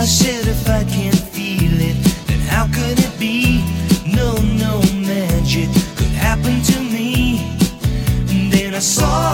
I said if I can't feel it, then how could it be? No, no magic could happen to me. And then I saw